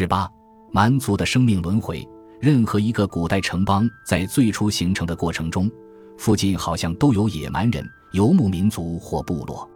十八，蛮族的生命轮回。任何一个古代城邦在最初形成的过程中，附近好像都有野蛮人、游牧民族或部落。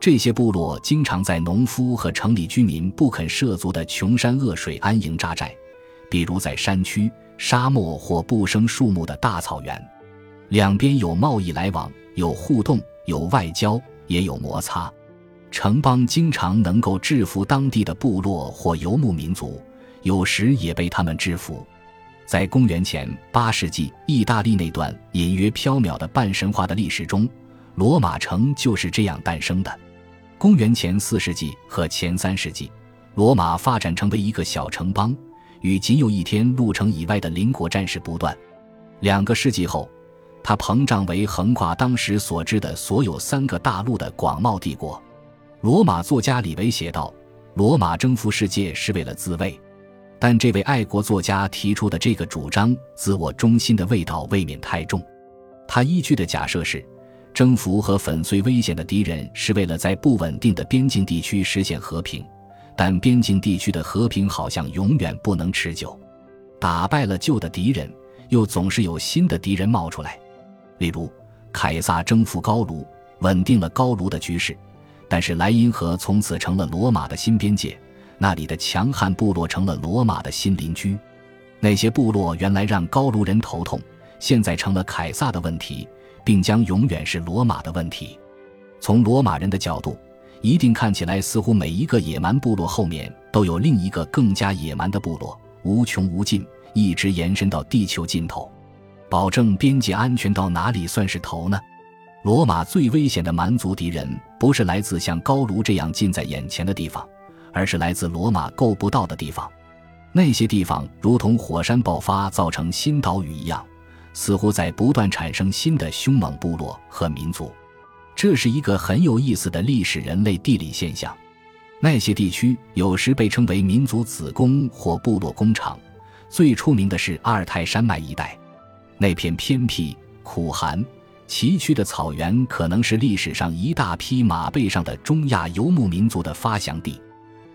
这些部落经常在农夫和城里居民不肯涉足的穷山恶水安营扎寨，比如在山区、沙漠或不生树木的大草原。两边有贸易来往，有互动，有外交，也有摩擦。城邦经常能够制服当地的部落或游牧民族，有时也被他们制服。在公元前八世纪意大利那段隐约缥缈的半神话的历史中，罗马城就是这样诞生的。公元前四世纪和前三世纪，罗马发展成为一个小城邦，与仅有一天路程以外的邻国战事不断。两个世纪后。它膨胀为横跨当时所知的所有三个大陆的广袤帝国。罗马作家李维写道：“罗马征服世界是为了自卫。”但这位爱国作家提出的这个主张，自我中心的味道未免太重。他依据的假设是，征服和粉碎危险的敌人是为了在不稳定的边境地区实现和平，但边境地区的和平好像永远不能持久。打败了旧的敌人，又总是有新的敌人冒出来。例如，凯撒征服高卢，稳定了高卢的局势，但是莱茵河从此成了罗马的新边界，那里的强悍部落成了罗马的新邻居。那些部落原来让高卢人头痛，现在成了凯撒的问题，并将永远是罗马的问题。从罗马人的角度，一定看起来似乎每一个野蛮部落后面都有另一个更加野蛮的部落，无穷无尽，一直延伸到地球尽头。保证边界安全到哪里算是头呢？罗马最危险的蛮族敌人不是来自像高卢这样近在眼前的地方，而是来自罗马够不到的地方。那些地方如同火山爆发造成新岛屿一样，似乎在不断产生新的凶猛部落和民族。这是一个很有意思的历史人类地理现象。那些地区有时被称为民族子宫或部落工厂，最出名的是阿尔泰山脉一带。那片偏僻、苦寒、崎岖的草原，可能是历史上一大批马背上的中亚游牧民族的发祥地。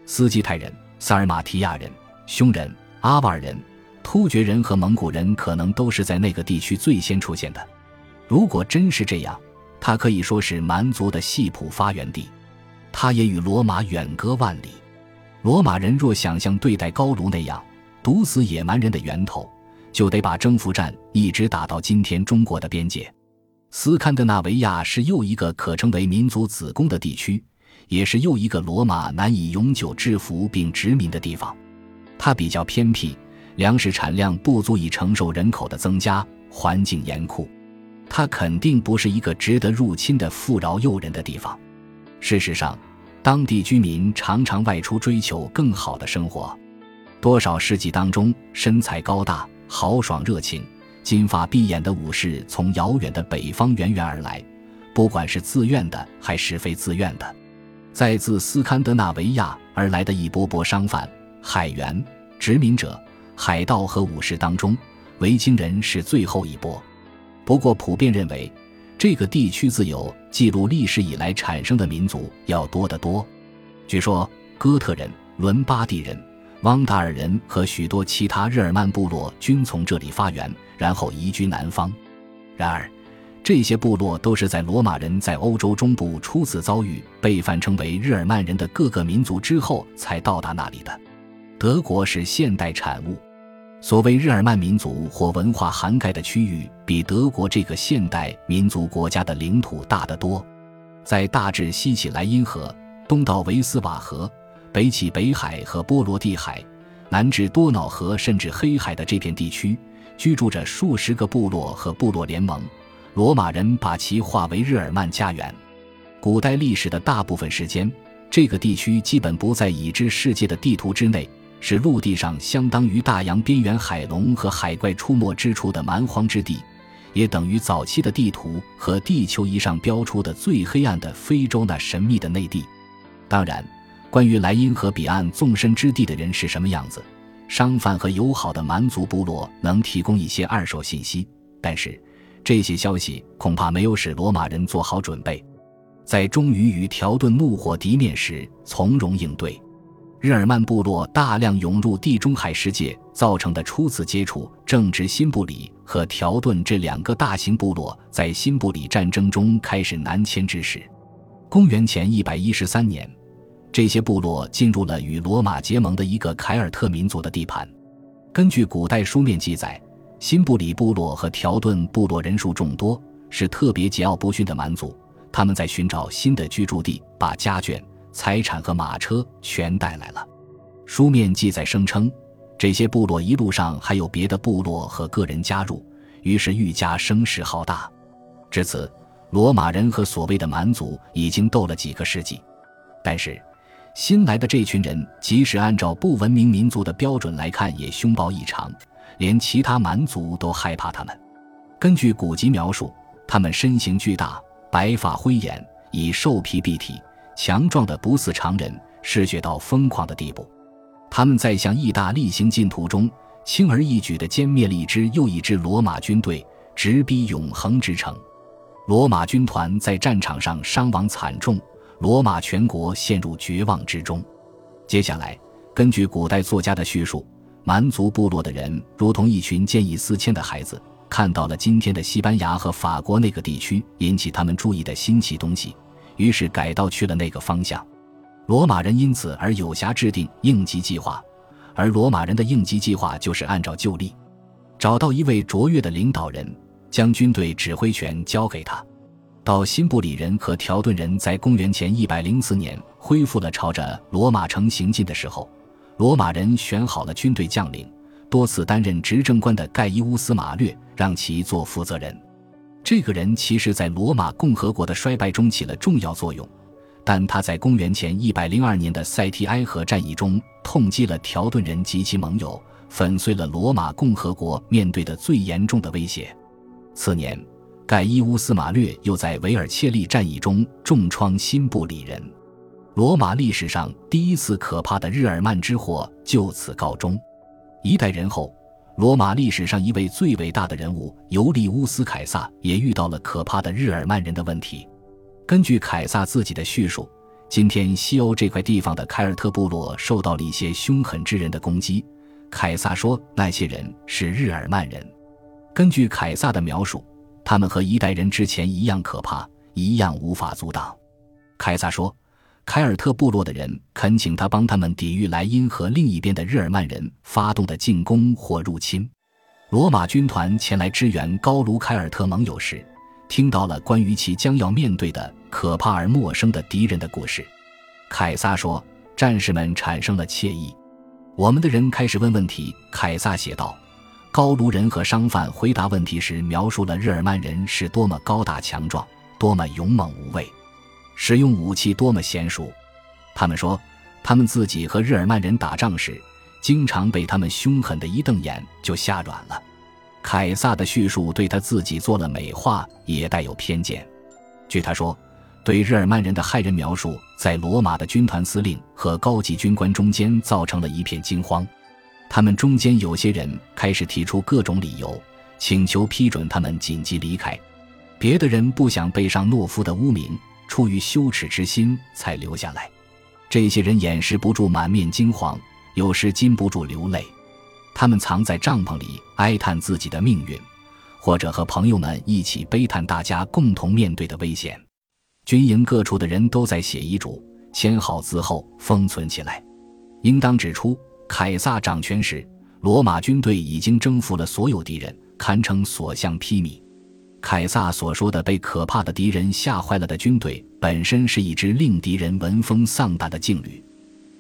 斯基泰人、萨尔马提亚人、匈人、阿瓦尔人、突厥人和蒙古人，可能都是在那个地区最先出现的。如果真是这样，它可以说是蛮族的系谱发源地。它也与罗马远隔万里。罗马人若想像对待高卢那样毒死野蛮人的源头。就得把征服战一直打到今天中国的边界。斯堪的纳维亚是又一个可称为民族子宫的地区，也是又一个罗马难以永久制服并殖民的地方。它比较偏僻，粮食产量不足以承受人口的增加，环境严酷。它肯定不是一个值得入侵的富饶诱人的地方。事实上，当地居民常常外出追求更好的生活。多少世纪当中，身材高大。豪爽热情、金发碧眼的武士从遥远的北方源源而来，不管是自愿的还是非自愿的。在自斯堪的纳维亚而来的一波波商贩、海员、殖民者、海盗和武士当中，维京人是最后一波。不过，普遍认为，这个地区自有记录历史以来产生的民族要多得多。据说，哥特人、伦巴第人。汪达尔人和许多其他日耳曼部落均从这里发源，然后移居南方。然而，这些部落都是在罗马人在欧洲中部初次遭遇被泛称为日耳曼人的各个民族之后才到达那里的。德国是现代产物。所谓日耳曼民族或文化涵盖的区域，比德国这个现代民族国家的领土大得多。在大致西起莱茵河，东到维斯瓦河。北起北海和波罗的海，南至多瑙河，甚至黑海的这片地区，居住着数十个部落和部落联盟。罗马人把其划为日耳曼家园。古代历史的大部分时间，这个地区基本不在已知世界的地图之内，是陆地上相当于大洋边缘海龙和海怪出没之处的蛮荒之地，也等于早期的地图和地球仪上标出的最黑暗的非洲那神秘的内地。当然。关于莱茵河彼岸纵深之地的人是什么样子，商贩和友好的蛮族部落能提供一些二手信息，但是这些消息恐怕没有使罗马人做好准备，在终于与条顿怒火敌面时从容应对。日耳曼部落大量涌入地中海世界造成的初次接触，正值新布里和条顿这两个大型部落在新布里战争中开始南迁之时。公元前一百一十三年，这些部落进入了与罗马结盟的一个凯尔特民族的地盘。根据古代书面记载，新布里部落和条顿部落人数众多，是特别桀骜不驯的蛮族。他们在寻找新的居住地，把家眷、财产和马车全带来了。书面记载声称，这些部落一路上还有别的部落和个人加入，于是愈加声势浩大。至此，罗马人和所谓的蛮族已经斗了几个世纪。但是，新来的这群人，即使按照不文明民族的标准来看，也凶暴异常，连其他蛮族都害怕他们。根据古籍描述，他们身形巨大，白发灰眼，以兽皮蔽体，强壮的不似常人，嗜血到疯狂的地步。他们在向意大利行进途中，轻而易举地歼灭了一支又一支罗马军队，直逼永恒之城。罗马军团在战场上伤亡惨重。罗马全国陷入绝望之中。接下来，根据古代作家的叙述，蛮族部落的人如同一群见异思迁的孩子，看到了今天的西班牙和法国那个地区引起他们注意的新奇东西，于是改道去了那个方向。罗马人因此而有暇制定应急计划，而罗马人的应急计划就是按照旧例，找到一位卓越的领导人，将军队指挥权交给他。到新布里人和条顿人在公元前一百零四年恢复了朝着罗马城行进的时候，罗马人选好了军队将领，多次担任执政官的盖伊乌斯·马略让其做负责人。这个人其实在罗马共和国的衰败中起了重要作用，但他在公元前一百零二年的塞提埃河战役中痛击了条顿人及其盟友，粉碎了罗马共和国面对的最严重的威胁。次年。盖伊乌斯·马略又在维尔切利战役中重创新布里人，罗马历史上第一次可怕的日耳曼之祸就此告终。一代人后，罗马历史上一位最伟大的人物尤利乌斯·凯撒也遇到了可怕的日耳曼人的问题。根据凯撒自己的叙述，今天西欧这块地方的凯尔特部落受到了一些凶狠之人的攻击。凯撒说，那些人是日耳曼人。根据凯撒的描述。他们和一代人之前一样可怕，一样无法阻挡。凯撒说：“凯尔特部落的人恳请他帮他们抵御莱茵河另一边的日耳曼人发动的进攻或入侵。”罗马军团前来支援高卢凯尔特盟友时，听到了关于其将要面对的可怕而陌生的敌人的故事。凯撒说：“战士们产生了怯意，我们的人开始问问题。”凯撒写道。高卢人和商贩回答问题时，描述了日耳曼人是多么高大强壮，多么勇猛无畏，使用武器多么娴熟。他们说，他们自己和日耳曼人打仗时，经常被他们凶狠的一瞪眼就吓软了。凯撒的叙述对他自己做了美化，也带有偏见。据他说，对日耳曼人的骇人描述，在罗马的军团司令和高级军官中间造成了一片惊慌。他们中间有些人开始提出各种理由，请求批准他们紧急离开；别的人不想背上懦夫的污名，出于羞耻之心才留下来。这些人掩饰不住满面惊慌，有时禁不住流泪。他们藏在帐篷里哀叹自己的命运，或者和朋友们一起悲叹大家共同面对的危险。军营各处的人都在写遗嘱，签好字后封存起来。应当指出。凯撒掌权时，罗马军队已经征服了所有敌人，堪称所向披靡。凯撒所说的被可怕的敌人吓坏了的军队，本身是一支令敌人闻风丧胆的劲旅。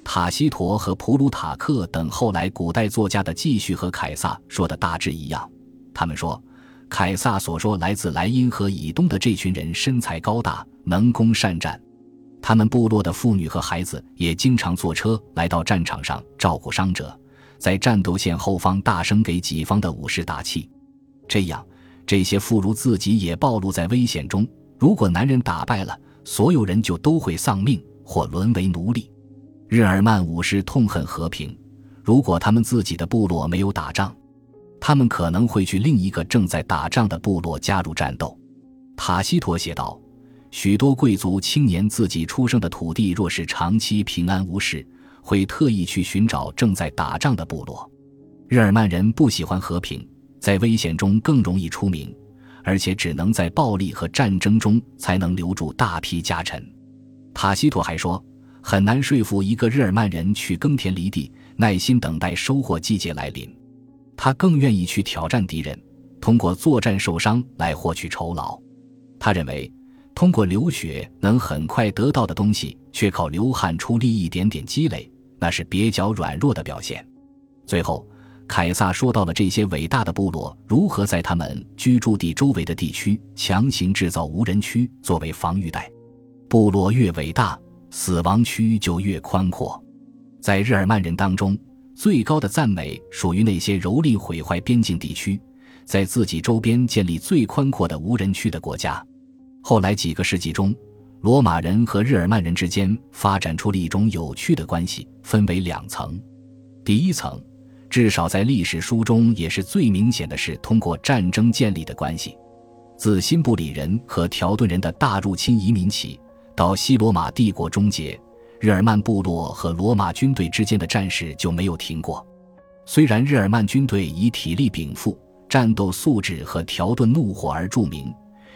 塔西佗和普鲁塔克等后来古代作家的记叙和凯撒说的大致一样。他们说，凯撒所说来自莱茵河以东的这群人身材高大，能攻善战。他们部落的妇女和孩子也经常坐车来到战场上照顾伤者，在战斗线后方大声给己方的武士打气。这样，这些妇孺自己也暴露在危险中。如果男人打败了，所有人就都会丧命或沦为奴隶。日耳曼武士痛恨和平，如果他们自己的部落没有打仗，他们可能会去另一个正在打仗的部落加入战斗。塔西佗写道。许多贵族青年自己出生的土地若是长期平安无事，会特意去寻找正在打仗的部落。日耳曼人不喜欢和平，在危险中更容易出名，而且只能在暴力和战争中才能留住大批家臣。塔西佗还说，很难说服一个日耳曼人去耕田犁地，耐心等待收获季节来临。他更愿意去挑战敌人，通过作战受伤来获取酬劳。他认为，通过流血能很快得到的东西，却靠流汗出力一点点积累，那是蹩脚软弱的表现。最后，凯撒说到了这些伟大的部落如何在他们居住地周围的地区强行制造无人区作为防御带。部落越伟大，死亡区就越宽阔。在日耳曼人当中，最高的赞美属于那些蹂躏毁坏边境地区，在自己周边建立最宽阔的无人区的国家。后来几个世纪中，罗马人和日耳曼人之间发展出了一种有趣的关系，分为两层。第一层，至少在历史书中也是最明显的是通过战争建立的关系。自新布里人和条顿人的大入侵移民起，到西罗马帝国终结，日耳曼部落和罗马军队之间的战事就没有停过。虽然日耳曼军队以体力禀赋、战斗素质和条顿怒火而著名。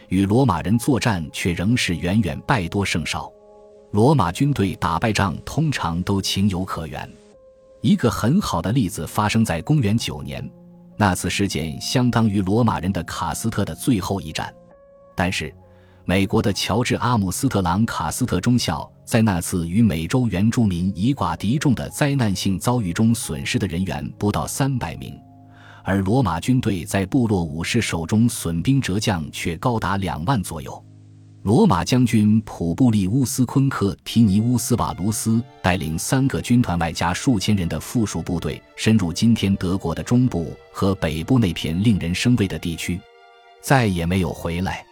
与罗马人作战却仍是远远败多胜少，罗马军队打败仗通常都情有可原。一个很好的例子发生在公元九年，那次事件相当于罗马人的卡斯特的最后一战。但是，美国的乔治·阿姆斯特朗卡斯特中校在那次与美洲原住民以寡敌众的灾难性遭遇中损失的人员不到三百名。而罗马军队在部落武士手中损兵折将却高达两万左右。罗马将军普布利乌斯·昆克提尼乌斯·瓦卢斯带领三个军团外加数千人的附属部队，深入今天德国的中部和北部那片令人生畏的地区，再也没有回来。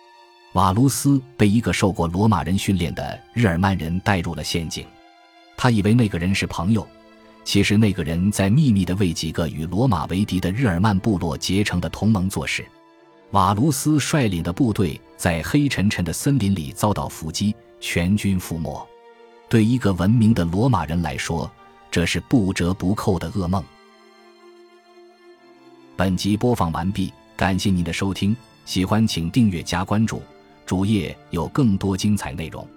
瓦卢斯被一个受过罗马人训练的日耳曼人带入了陷阱，他以为那个人是朋友。其实那个人在秘密的为几个与罗马为敌的日耳曼部落结成的同盟做事。瓦卢斯率领的部队在黑沉沉的森林里遭到伏击，全军覆没。对一个文明的罗马人来说，这是不折不扣的噩梦。本集播放完毕，感谢您的收听，喜欢请订阅加关注，主页有更多精彩内容。